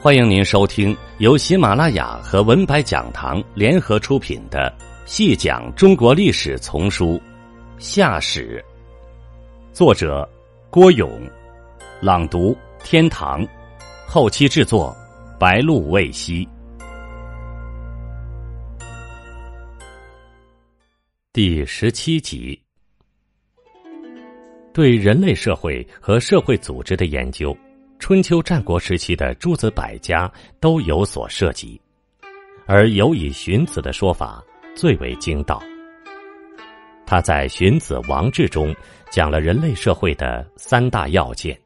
欢迎您收听由喜马拉雅和文白讲堂联合出品的《细讲中国历史丛书·夏史》，作者郭勇，朗读天堂，后期制作白露未晞。第十七集，对人类社会和社会组织的研究。春秋战国时期的诸子百家都有所涉及，而尤以荀子的说法最为精到。他在《荀子·王志》中讲了人类社会的三大要件：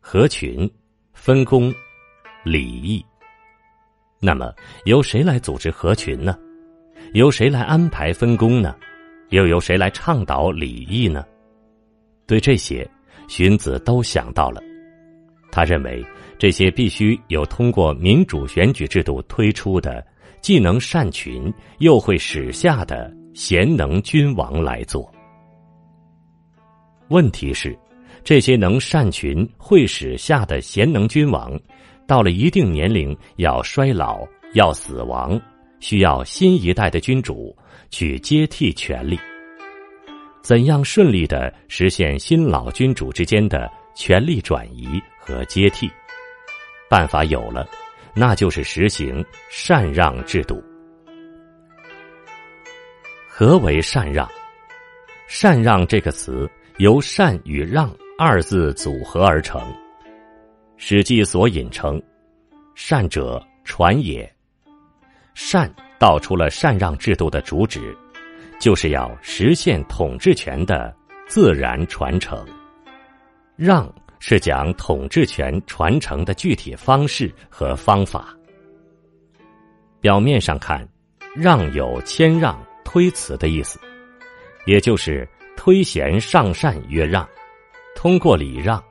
合群、分工、礼义。那么，由谁来组织合群呢？由谁来安排分工呢？又由谁来倡导礼义呢？对这些，荀子都想到了。他认为这些必须有通过民主选举制度推出的，既能善群又会使下的贤能君王来做。问题是，这些能善群会使下的贤能君王，到了一定年龄要衰老要死亡，需要新一代的君主去接替权力。怎样顺利的实现新老君主之间的权力转移？和接替，办法有了，那就是实行禅让制度。何为禅让？禅让这个词由禅与让二字组合而成。《史记》所引称：“禅者，传也。”禅道出了禅让制度的主旨，就是要实现统治权的自然传承。让。是讲统治权传承的具体方式和方法。表面上看，让有谦让、推辞的意思，也就是推贤上善曰让，通过礼让，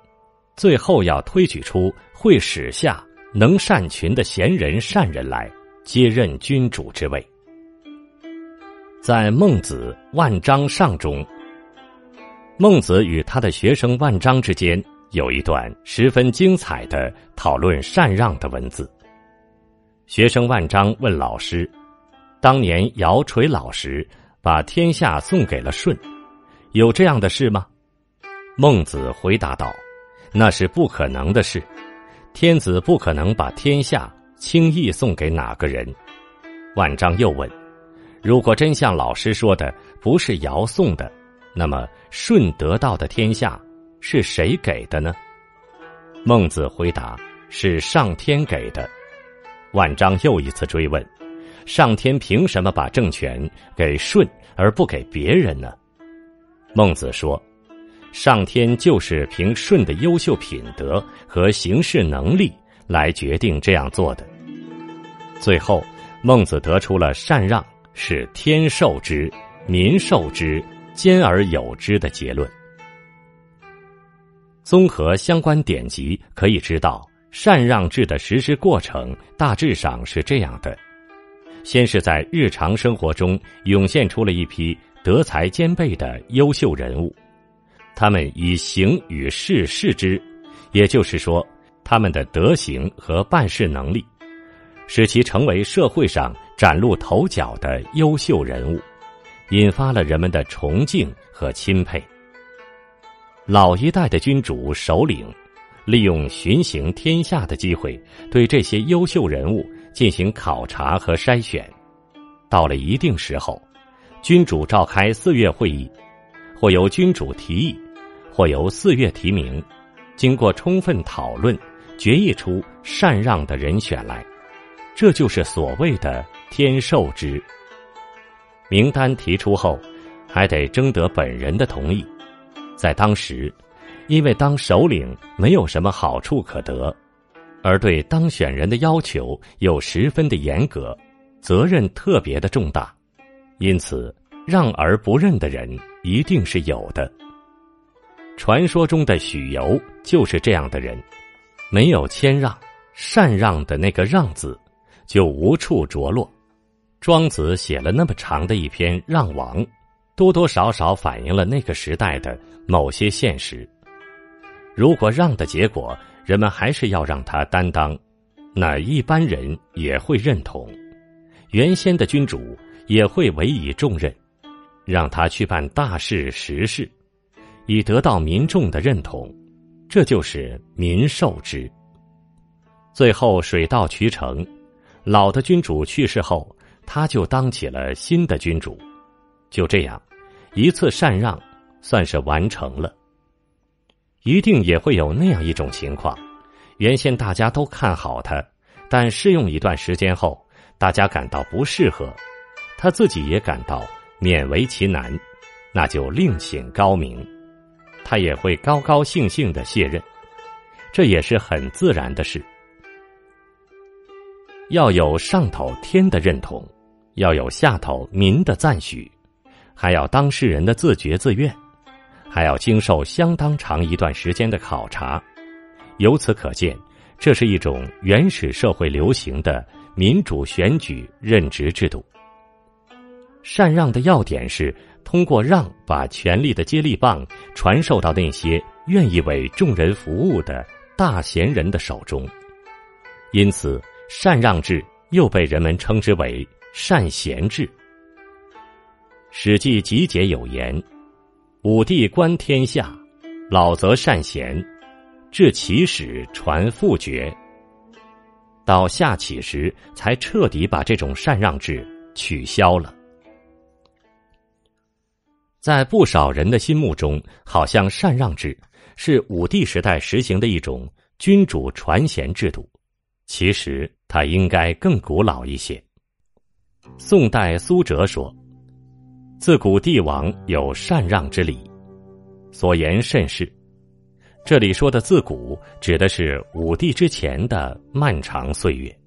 最后要推举出会使下能善群的贤人善人来接任君主之位。在《孟子·万章上》中，孟子与他的学生万章之间。有一段十分精彩的讨论禅让的文字。学生万章问老师：“当年尧垂老时，把天下送给了舜，有这样的事吗？”孟子回答道：“那是不可能的事，天子不可能把天下轻易送给哪个人。”万章又问：“如果真像老师说的，不是尧送的，那么舜得到的天下？”是谁给的呢？孟子回答：“是上天给的。”万章又一次追问：“上天凭什么把政权给舜而不给别人呢？”孟子说：“上天就是凭舜的优秀品德和行事能力来决定这样做的。”最后，孟子得出了禅让是天授之、民受之、兼而有之的结论。综合相关典籍，可以知道禅让制的实施过程大致上是这样的：先是在日常生活中涌现出了一批德才兼备的优秀人物，他们以行与事事之，也就是说，他们的德行和办事能力，使其成为社会上崭露头角的优秀人物，引发了人们的崇敬和钦佩。老一代的君主首领，利用巡行天下的机会，对这些优秀人物进行考察和筛选。到了一定时候，君主召开四月会议，或由君主提议，或由四月提名，经过充分讨论，决议出禅让的人选来。这就是所谓的天授之。名单提出后，还得征得本人的同意。在当时，因为当首领没有什么好处可得，而对当选人的要求又十分的严格，责任特别的重大，因此让而不认的人一定是有的。传说中的许由就是这样的人，没有谦让、禅让的那个“让”字，就无处着落。庄子写了那么长的一篇《让王》。多多少少反映了那个时代的某些现实。如果让的结果，人们还是要让他担当，那一般人也会认同，原先的君主也会委以重任，让他去办大事实事，以得到民众的认同，这就是民受之。最后水到渠成，老的君主去世后，他就当起了新的君主，就这样，一次禅让算是完成了。一定也会有那样一种情况。原先大家都看好他，但试用一段时间后，大家感到不适合，他自己也感到勉为其难，那就另请高明，他也会高高兴兴的卸任，这也是很自然的事。要有上头天的认同，要有下头民的赞许，还要当事人的自觉自愿，还要经受相当长一段时间的考察。由此可见，这是一种原始社会流行的民主选举任职制度。禅让的要点是通过让把权力的接力棒传授到那些愿意为众人服务的大贤人的手中，因此禅让制又被人们称之为善贤制。《史记集解》有言：“武帝观天下，老则善贤。”至起始传父爵，到夏启时才彻底把这种禅让制取消了。在不少人的心目中，好像禅让制是武帝时代实行的一种君主传贤制度，其实它应该更古老一些。宋代苏辙说：“自古帝王有禅让之礼，所言甚是。”这里说的“自古”指的是武帝之前的漫长岁月，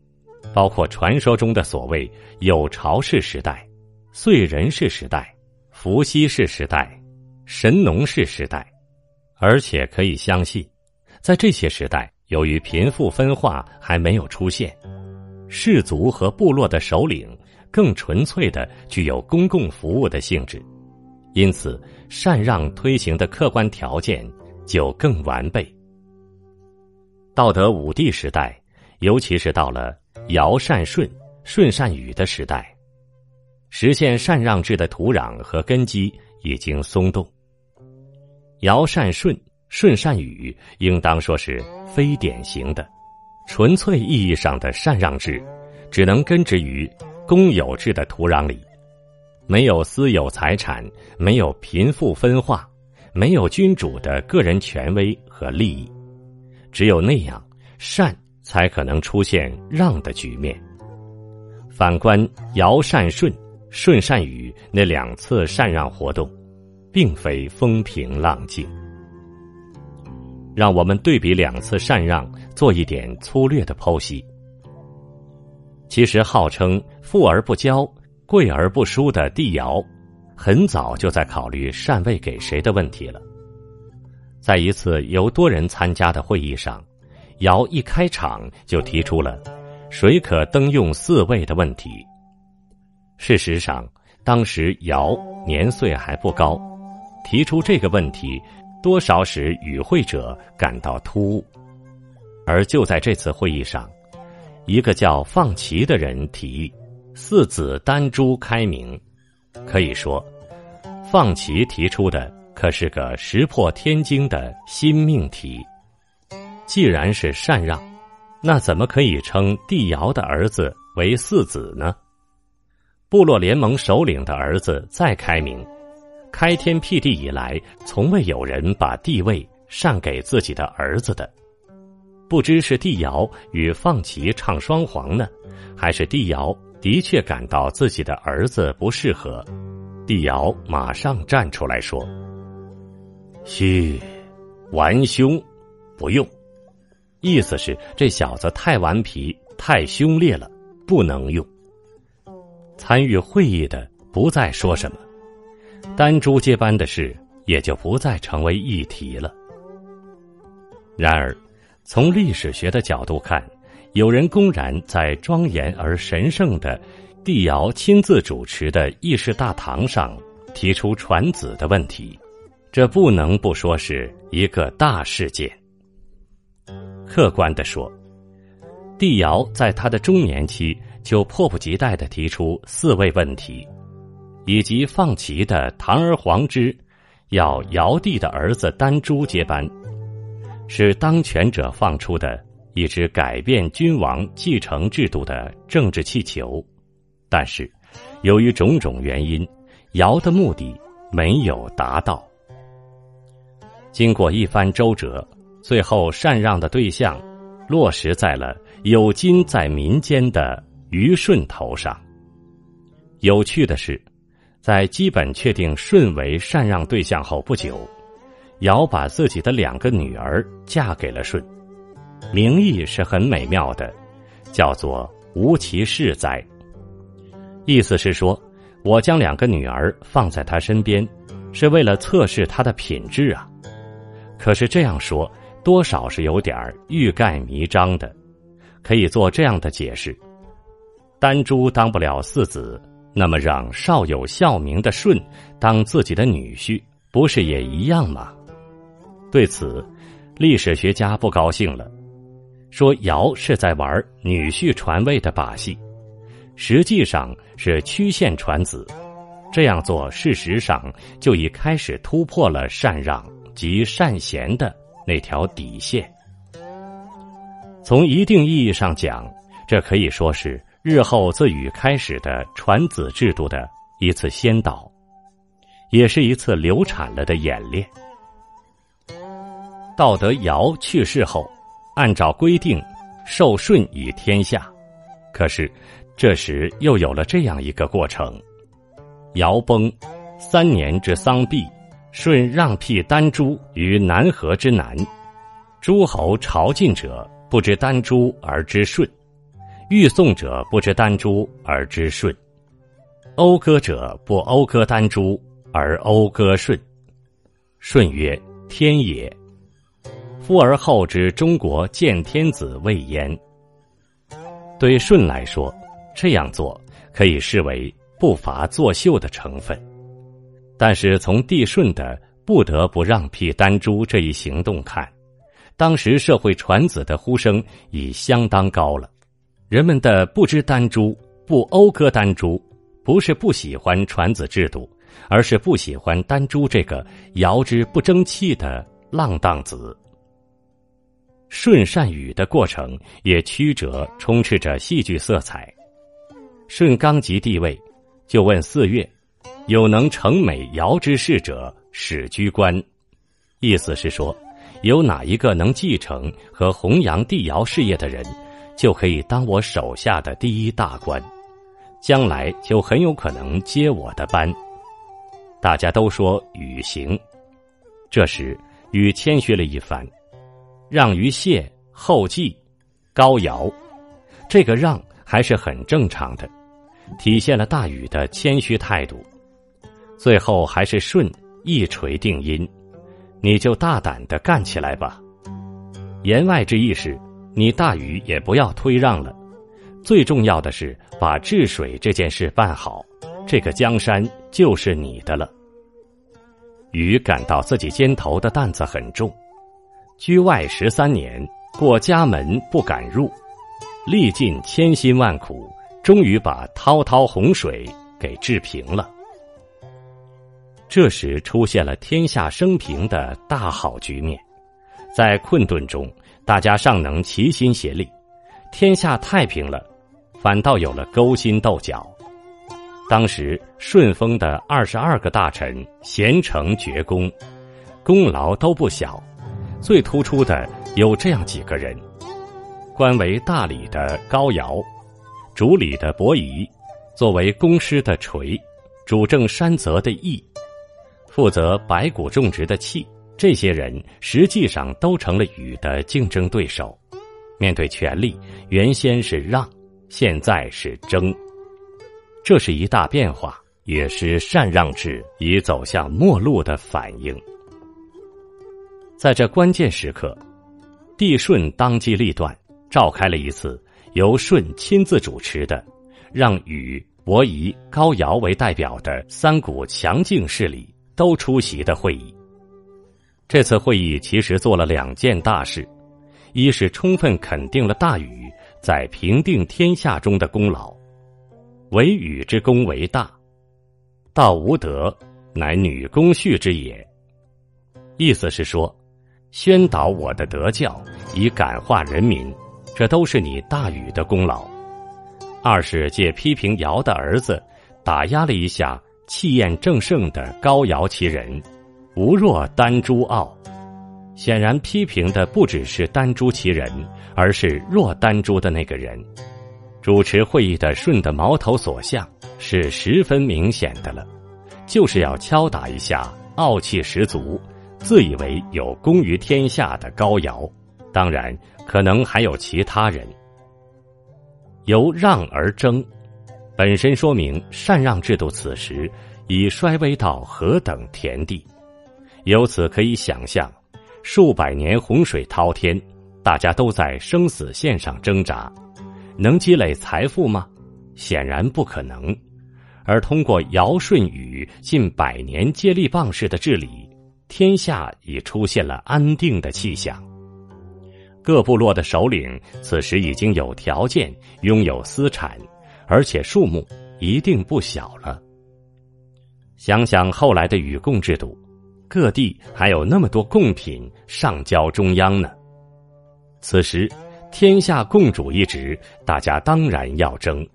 包括传说中的所谓有巢氏时代、燧人氏时代、伏羲氏时代、神农氏时代。而且可以相信，在这些时代，由于贫富分化还没有出现，氏族和部落的首领更纯粹的具有公共服务的性质，因此禅让推行的客观条件。就更完备。道德武帝时代，尤其是到了尧禅舜、舜禅禹的时代，实现禅让制的土壤和根基已经松动。尧禅舜、舜禅禹，应当说是非典型的、纯粹意义上的禅让制，只能根植于公有制的土壤里，没有私有财产，没有贫富分化。没有君主的个人权威和利益，只有那样善才可能出现让的局面。反观尧禅舜、舜禅禹那两次禅让活动，并非风平浪静。让我们对比两次禅让，做一点粗略的剖析。其实，号称富而不骄、贵而不疏的帝尧。很早就在考虑禅位给谁的问题了。在一次由多人参加的会议上，尧一开场就提出了“谁可登用四位”的问题。事实上，当时尧年岁还不高，提出这个问题，多少使与会者感到突兀。而就在这次会议上，一个叫放齐的人提议“四子丹朱开明”。可以说，放弃提出的可是个石破天惊的新命题。既然是禅让，那怎么可以称帝尧的儿子为四子呢？部落联盟首领的儿子再开明，开天辟地以来，从未有人把帝位禅给自己的儿子的。不知是帝尧与放弃唱双簧呢，还是帝尧？的确感到自己的儿子不适合，帝尧马上站出来说：“嘘，顽凶，不用。”意思是这小子太顽皮、太凶烈了，不能用。参与会议的不再说什么，丹朱接班的事也就不再成为议题了。然而，从历史学的角度看。有人公然在庄严而神圣的帝尧亲自主持的议事大堂上提出传子的问题，这不能不说是一个大事件。客观的说，帝尧在他的中年期就迫不及待的提出四位问题，以及放齐的堂而皇之，要尧帝的儿子丹朱接班，是当权者放出的一支改变君王继承制度的政治气球。但是，由于种种原因，尧的目的没有达到。经过一番周折，最后禅让的对象落实在了有金在民间的虞舜头上。有趣的是，在基本确定舜为禅让对象后不久，尧把自己的两个女儿嫁给了舜，名义是很美妙的，叫做“无其事哉”。意思是说，我将两个女儿放在他身边，是为了测试他的品质啊。可是这样说，多少是有点欲盖弥彰的。可以做这样的解释：丹朱当不了四子，那么让少有孝名的舜当自己的女婿，不是也一样吗？对此，历史学家不高兴了，说尧是在玩女婿传位的把戏。实际上是曲线传子，这样做事实上就已开始突破了禅让及善贤的那条底线。从一定意义上讲，这可以说是日后自禹开始的传子制度的一次先导，也是一次流产了的演练。道德尧去世后，按照规定受舜以天下，可是。这时又有了这样一个过程：尧崩，三年之丧毕，舜让辟丹朱于南河之南。诸侯朝觐者不知丹朱而知舜，欲送者不知丹朱而知舜，讴歌者不讴歌丹朱而讴歌舜。舜曰：“天也。”夫而后知中国见天子未焉。对舜来说。这样做可以视为不乏作秀的成分，但是从帝舜的不得不让辟丹朱这一行动看，当时社会传子的呼声已相当高了。人们的不知丹朱、不讴歌丹朱，不是不喜欢传子制度，而是不喜欢丹朱这个遥之不争气的浪荡子。舜善禹的过程也曲折，充斥着戏剧色彩。舜刚即帝位，就问四岳：“有能成美尧之事者，始居官。”意思是说，有哪一个能继承和弘扬帝尧事业的人，就可以当我手下的第一大官，将来就很有可能接我的班。大家都说禹行。这时禹谦虚了一番，让于谢、后继、高尧。这个让还是很正常的。体现了大禹的谦虚态度，最后还是舜一锤定音，你就大胆的干起来吧。言外之意是，你大禹也不要推让了，最重要的是把治水这件事办好，这个江山就是你的了。禹感到自己肩头的担子很重，居外十三年，过家门不敢入，历尽千辛万苦。终于把滔滔洪水给治平了。这时出现了天下升平的大好局面，在困顿中，大家尚能齐心协力，天下太平了，反倒有了勾心斗角。当时顺丰的二十二个大臣贤成绝功，功劳都不小，最突出的有这样几个人：官为大理的高尧。主礼的伯夷，作为公师的垂，主政山泽的义，负责白谷种植的契，这些人实际上都成了禹的竞争对手。面对权力，原先是让，现在是争，这是一大变化，也是禅让制已走向末路的反应。在这关键时刻，帝舜当机立断，召开了一次。由舜亲自主持的，让禹、伯夷、高尧为代表的三股强劲势力都出席的会议。这次会议其实做了两件大事：一是充分肯定了大禹在平定天下中的功劳。惟禹之功为大，道无德，乃女工序之也。意思是说，宣导我的德教，以感化人民，这都是你大禹的功劳。二是借批评尧的儿子，打压了一下气焰正盛的高尧其人，无若丹朱傲。显然批评的不只是丹朱其人，而是若丹朱的那个人。主持会议的舜的矛头所向是十分明显的了，就是要敲打一下傲气十足、自以为有功于天下的高尧。当然，可能还有其他人。由让而争，本身说明禅让制度此时已衰微到何等田地。由此可以想象，数百年洪水滔天，大家都在生死线上挣扎。能积累财富吗？显然不可能。而通过尧舜禹近百年接力棒式的治理，天下已出现了安定的气象。各部落的首领此时已经有条件拥有私产，而且数目一定不小了。想想后来的与贡制度，各地还有那么多贡品上交中央呢。此时。天下共主一职，大家当然要争，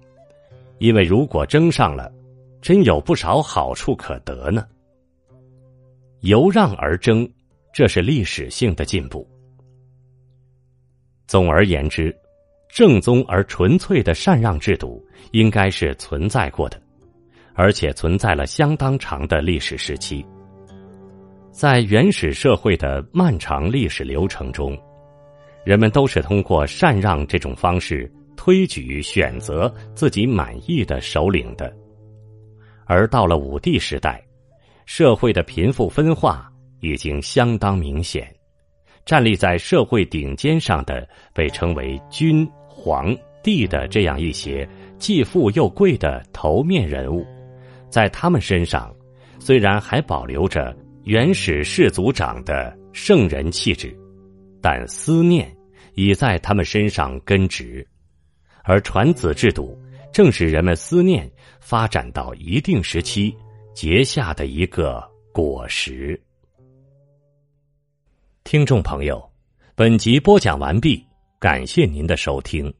因为如果争上了，真有不少好处可得呢。由让而争，这是历史性的进步。总而言之，正宗而纯粹的禅让制度应该是存在过的，而且存在了相当长的历史时期。在原始社会的漫长历史流程中。人们都是通过禅让这种方式推举选择自己满意的首领的，而到了武帝时代，社会的贫富分化已经相当明显，站立在社会顶尖上的被称为君、皇帝的这样一些既富又贵的头面人物，在他们身上，虽然还保留着原始氏族长的圣人气质。但思念已在他们身上根植，而传子制度正是人们思念发展到一定时期结下的一个果实。听众朋友，本集播讲完毕，感谢您的收听。